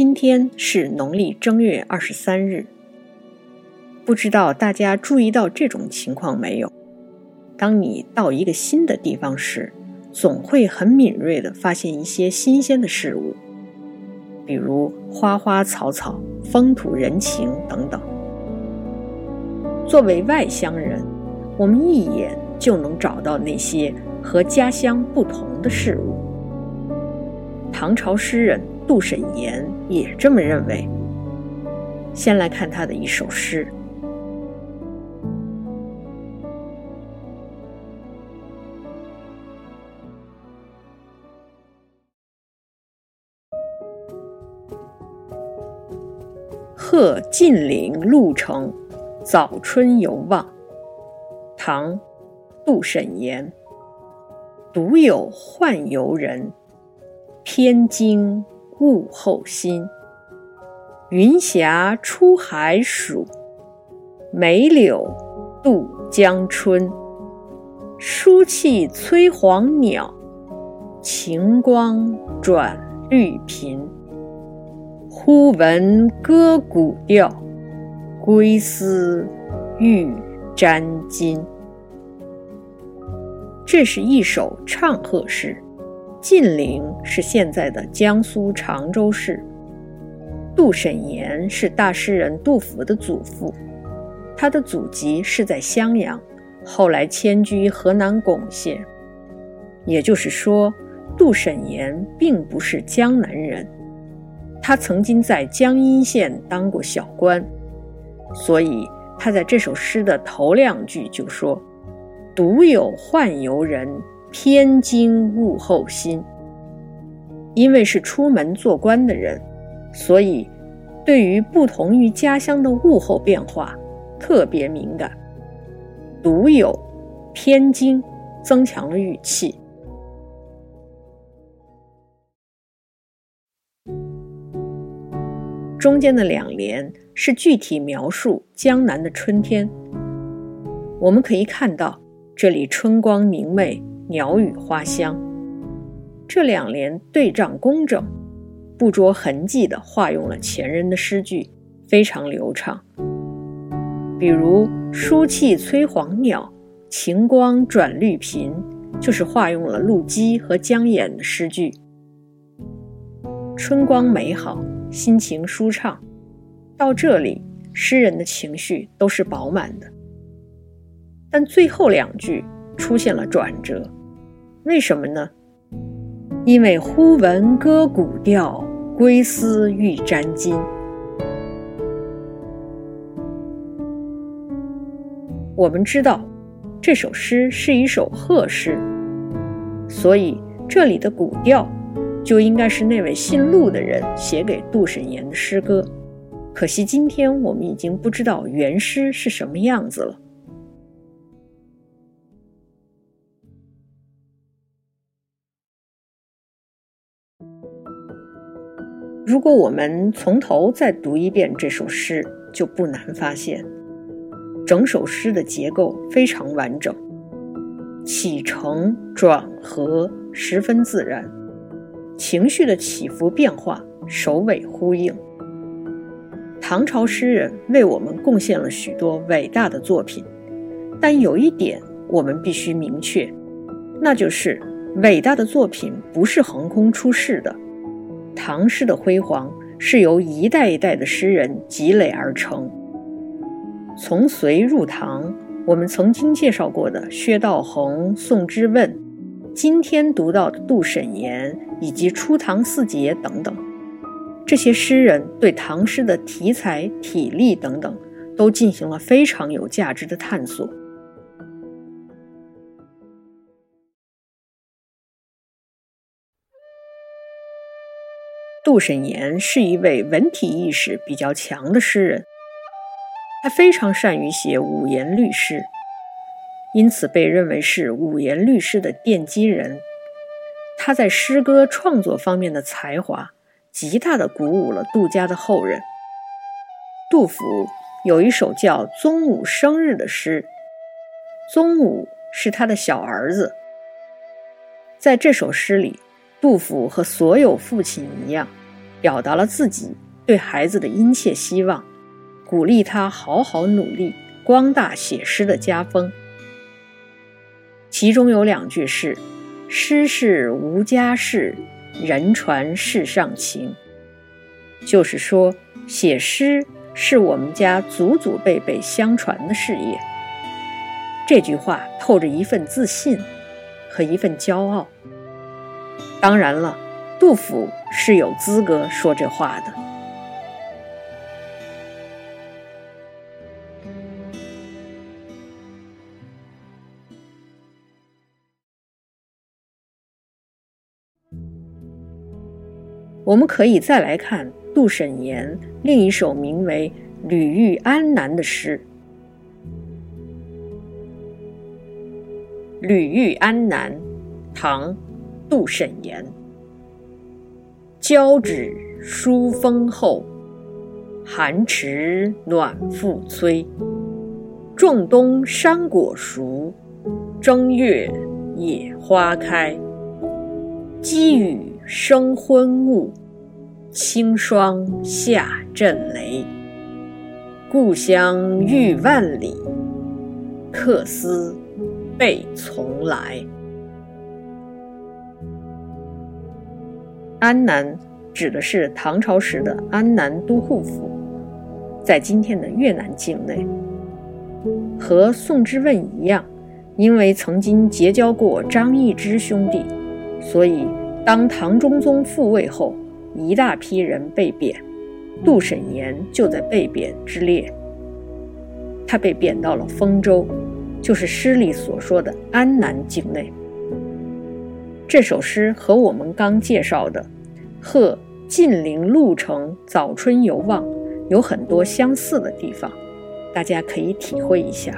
今天是农历正月二十三日。不知道大家注意到这种情况没有？当你到一个新的地方时，总会很敏锐地发现一些新鲜的事物，比如花花草草、风土人情等等。作为外乡人，我们一眼就能找到那些和家乡不同的事物。唐朝诗人杜审言也这么认为。先来看他的一首诗。鹤近岭路程，早春犹望。唐·杜审言。独有宦游人，偏惊物候新。云霞出海曙，梅柳渡江春。疏气催黄鸟，晴光转绿频。忽闻歌古调，归思欲沾巾。这是一首唱和诗。晋陵是现在的江苏常州市。杜审言是大诗人杜甫的祖父，他的祖籍是在襄阳，后来迁居河南巩县。也就是说，杜审言并不是江南人。他曾经在江阴县当过小官，所以他在这首诗的头两句就说：“独有宦游人，偏惊物候新。”因为是出门做官的人，所以对于不同于家乡的物候变化特别敏感。独有偏惊，增强了语气。中间的两联是具体描述江南的春天。我们可以看到，这里春光明媚，鸟语花香。这两联对仗工整，不着痕迹地化用了前人的诗句，非常流畅。比如“书气催黄鸟，晴光转绿频”，就是化用了陆机和江淹的诗句。春光美好。心情舒畅，到这里，诗人的情绪都是饱满的。但最后两句出现了转折，为什么呢？因为忽闻歌古调，归思欲沾巾。我们知道，这首诗是一首贺诗，所以这里的古调。就应该是那位姓陆的人写给杜审言的诗歌，可惜今天我们已经不知道原诗是什么样子了。如果我们从头再读一遍这首诗，就不难发现，整首诗的结构非常完整，起承转合十分自然。情绪的起伏变化，首尾呼应。唐朝诗人为我们贡献了许多伟大的作品，但有一点我们必须明确，那就是伟大的作品不是横空出世的。唐诗的辉煌是由一代一代的诗人积累而成。从隋入唐，我们曾经介绍过的薛道衡、宋之问。今天读到的杜审言以及初唐四杰等等，这些诗人对唐诗的题材、体例等等，都进行了非常有价值的探索。杜审言是一位文体意识比较强的诗人，他非常善于写五言律诗。因此被认为是五言律诗的奠基人。他在诗歌创作方面的才华，极大地鼓舞了杜家的后人。杜甫有一首叫《宗武生日》的诗，宗武是他的小儿子。在这首诗里，杜甫和所有父亲一样，表达了自己对孩子的殷切希望，鼓励他好好努力，光大写诗的家风。其中有两句是：“诗是无家事，人传世上情。”就是说，写诗是我们家祖祖辈辈相传的事业。这句话透着一份自信和一份骄傲。当然了，杜甫是有资格说这话的。我们可以再来看杜审言另一首名为《吕玉安南》的诗。《吕玉安南》，唐·杜审言。交趾疏风后，寒池暖复催。仲冬山果熟，正月野花开。积雨生昏雾，清霜下阵雷。故乡逾万里，客思。辈从来，安南指的是唐朝时的安南都护府，在今天的越南境内。和宋之问一样，因为曾经结交过张易之兄弟，所以当唐中宗复位后，一大批人被贬，杜审言就在被贬之列。他被贬到了丰州。就是诗里所说的安南境内。这首诗和我们刚介绍的“贺晋陵鹿城早春游望”有很多相似的地方，大家可以体会一下。